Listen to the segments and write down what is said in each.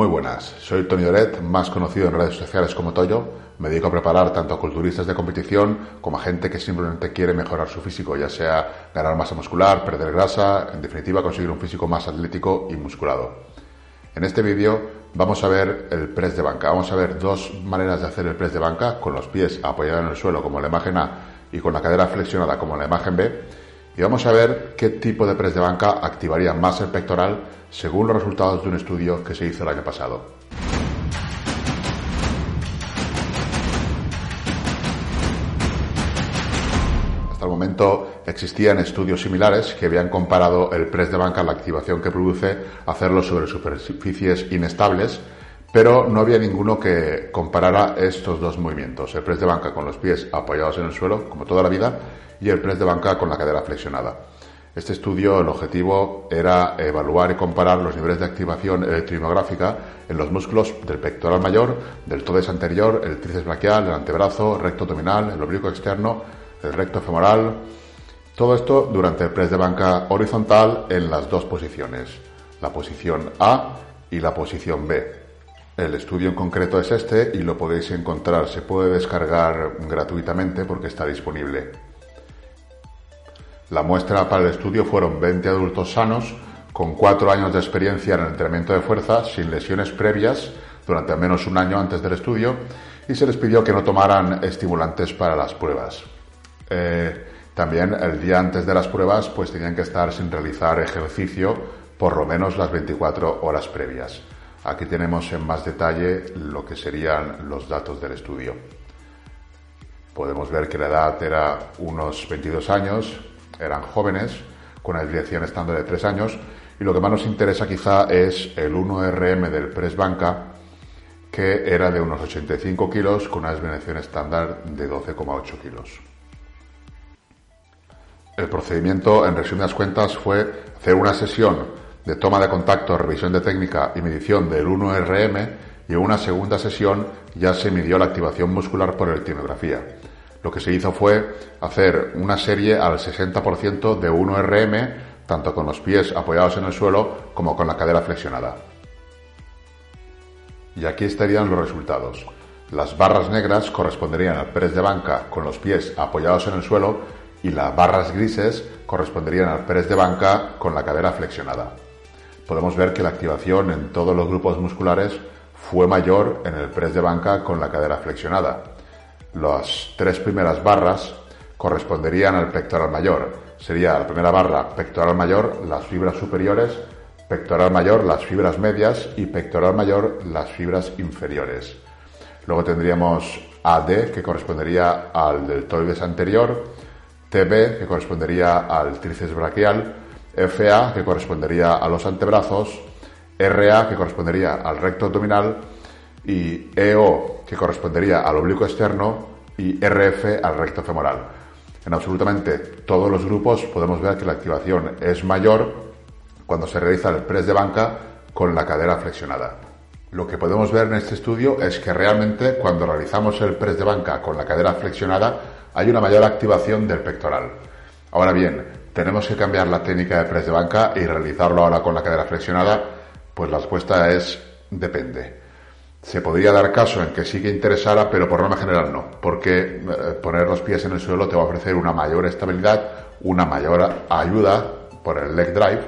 Muy buenas, soy Tony Doret, más conocido en redes sociales como Toyo. Me dedico a preparar tanto a culturistas de competición como a gente que simplemente quiere mejorar su físico, ya sea ganar masa muscular, perder grasa, en definitiva conseguir un físico más atlético y musculado. En este vídeo vamos a ver el press de banca. Vamos a ver dos maneras de hacer el press de banca, con los pies apoyados en el suelo como la imagen A y con la cadera flexionada como la imagen B. Y vamos a ver qué tipo de press de banca activaría más el pectoral según los resultados de un estudio que se hizo el año pasado. Hasta el momento existían estudios similares que habían comparado el press de banca, la activación que produce, hacerlo sobre superficies inestables, pero no había ninguno que comparara estos dos movimientos, el press de banca con los pies apoyados en el suelo, como toda la vida, y el press de banca con la cadera flexionada. Este estudio, el objetivo era evaluar y comparar los niveles de activación electromiográfica en los músculos del pectoral mayor, del todes anterior, el tríceps braquial, el antebrazo, recto abdominal, el oblicuo externo, el recto femoral. Todo esto durante el press de banca horizontal en las dos posiciones, la posición A y la posición B. El estudio en concreto es este y lo podéis encontrar, se puede descargar gratuitamente porque está disponible. La muestra para el estudio fueron 20 adultos sanos con 4 años de experiencia en el entrenamiento de fuerza sin lesiones previas durante al menos un año antes del estudio y se les pidió que no tomaran estimulantes para las pruebas. Eh, también el día antes de las pruebas pues tenían que estar sin realizar ejercicio por lo menos las 24 horas previas. Aquí tenemos en más detalle lo que serían los datos del estudio. Podemos ver que la edad era unos 22 años, eran jóvenes, con una desviación estándar de 3 años, y lo que más nos interesa quizá es el 1RM del Press Banca, que era de unos 85 kilos con una desviación estándar de 12,8 kilos. El procedimiento, en resumidas cuentas, fue hacer una sesión de toma de contacto, revisión de técnica y medición del 1RM y en una segunda sesión ya se midió la activación muscular por electromiografía lo que se hizo fue hacer una serie al 60% de 1RM, tanto con los pies apoyados en el suelo como con la cadera flexionada. Y aquí estarían los resultados. Las barras negras corresponderían al press de banca con los pies apoyados en el suelo y las barras grises corresponderían al press de banca con la cadera flexionada. Podemos ver que la activación en todos los grupos musculares fue mayor en el press de banca con la cadera flexionada las tres primeras barras corresponderían al pectoral mayor. Sería la primera barra pectoral mayor, las fibras superiores, pectoral mayor, las fibras medias y pectoral mayor, las fibras inferiores. Luego tendríamos AD, que correspondería al deltoides anterior, TB, que correspondería al tríceps braquial, FA, que correspondería a los antebrazos, RA, que correspondería al recto abdominal, y EO, que correspondería al oblicuo externo, y RF al recto femoral. En absolutamente todos los grupos podemos ver que la activación es mayor cuando se realiza el press de banca con la cadera flexionada. Lo que podemos ver en este estudio es que realmente cuando realizamos el press de banca con la cadera flexionada hay una mayor activación del pectoral. Ahora bien, tenemos que cambiar la técnica de press de banca y realizarlo ahora con la cadera flexionada, pues la respuesta es depende se podría dar caso en que sí que interesara, pero por norma general no, porque eh, poner los pies en el suelo te va a ofrecer una mayor estabilidad, una mayor ayuda por el leg drive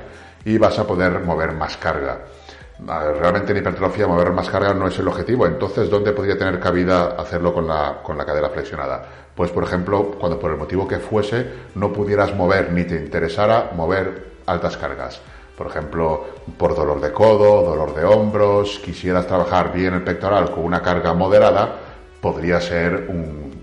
y vas a poder mover más carga. Realmente en hipertrofia mover más carga no es el objetivo, entonces ¿dónde podría tener cabida hacerlo con la, con la cadera flexionada? Pues por ejemplo, cuando por el motivo que fuese no pudieras mover ni te interesara mover altas cargas por ejemplo, por dolor de codo, dolor de hombros, quisieras trabajar bien el pectoral con una carga moderada, podría ser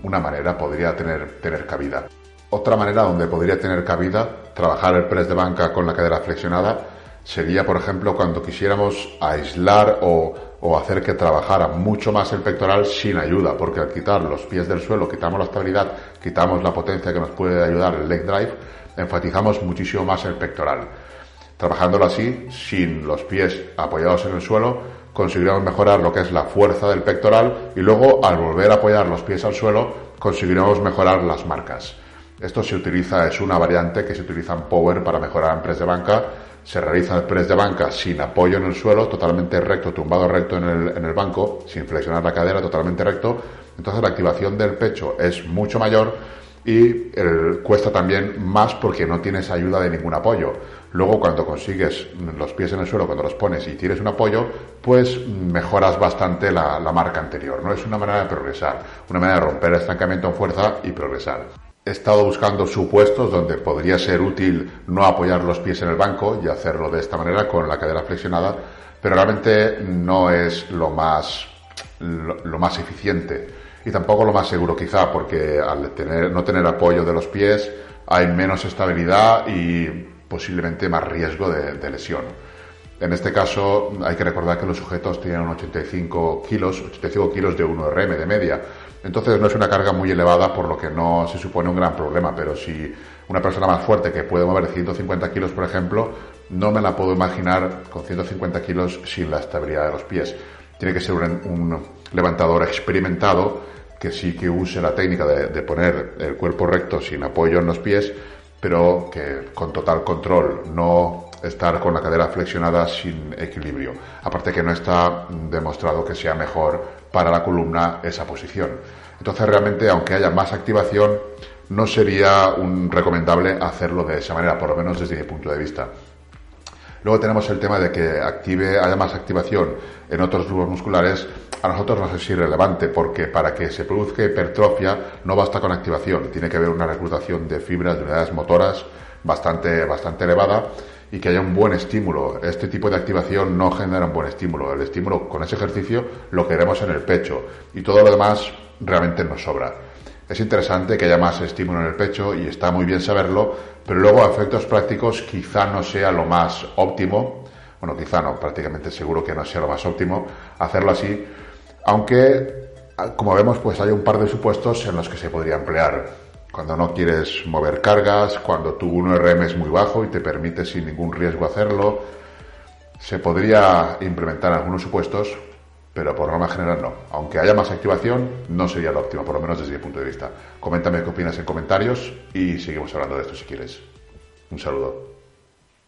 una manera, podría tener, tener cabida. Otra manera donde podría tener cabida trabajar el press de banca con la cadera flexionada sería, por ejemplo, cuando quisiéramos aislar o, hacer que trabajara mucho más el pectoral sin ayuda, porque al quitar los pies del suelo, quitamos la estabilidad, quitamos la potencia que nos puede ayudar el leg drive, enfatizamos muchísimo más el pectoral. Trabajándolo así, sin los pies apoyados en el suelo, conseguiremos mejorar lo que es la fuerza del pectoral y luego al volver a apoyar los pies al suelo conseguiremos mejorar las marcas. Esto se utiliza, es una variante que se utiliza en Power para mejorar en press de banca, se realiza el press de banca sin apoyo en el suelo, totalmente recto, tumbado recto en el, en el banco, sin flexionar la cadera, totalmente recto, entonces la activación del pecho es mucho mayor y cuesta también más porque no tienes ayuda de ningún apoyo. Luego cuando consigues los pies en el suelo, cuando los pones y tienes un apoyo, pues mejoras bastante la, la marca anterior. ¿no? Es una manera de progresar, una manera de romper el estancamiento en fuerza y progresar. He estado buscando supuestos donde podría ser útil no apoyar los pies en el banco y hacerlo de esta manera con la cadera flexionada, pero realmente no es lo más, lo más eficiente y tampoco lo más seguro quizá porque al tener, no tener apoyo de los pies hay menos estabilidad y posiblemente más riesgo de, lesión. En este caso hay que recordar que los sujetos tienen 85 kilos, 85 kilos de 1RM de media. Entonces no es una carga muy elevada por lo que no se supone un gran problema, pero si una persona más fuerte que puede mover 150 kilos, por ejemplo, no me la puedo imaginar con 150 kilos sin la estabilidad de los pies. Tiene que ser un levantador experimentado que sí que use la técnica de, poner el cuerpo recto sin apoyo en los pies, pero que con total control, no estar con la cadera flexionada sin equilibrio. Aparte que no está demostrado que sea mejor para la columna esa posición. Entonces realmente, aunque haya más activación, no sería un recomendable hacerlo de esa manera, por lo menos desde mi punto de vista. Luego tenemos el tema de que active, haya más activación en otros grupos musculares. A nosotros nos es irrelevante porque para que se produzca hipertrofia no basta con activación, tiene que haber una reclutación de fibras, de unidades motoras bastante, bastante elevada y que haya un buen estímulo. Este tipo de activación no genera un buen estímulo. El estímulo con ese ejercicio lo queremos en el pecho y todo lo demás realmente nos sobra. Es interesante que haya más estímulo en el pecho y está muy bien saberlo, pero luego a efectos prácticos quizá no sea lo más óptimo, bueno, quizá no, prácticamente seguro que no sea lo más óptimo hacerlo así, aunque como vemos pues hay un par de supuestos en los que se podría emplear. Cuando no quieres mover cargas, cuando tu 1RM es muy bajo y te permite sin ningún riesgo hacerlo, se podría implementar algunos supuestos pero por norma general no. Aunque haya más activación, no sería lo óptimo, por lo menos desde mi punto de vista. Coméntame qué opinas en comentarios y seguimos hablando de esto si quieres. Un saludo.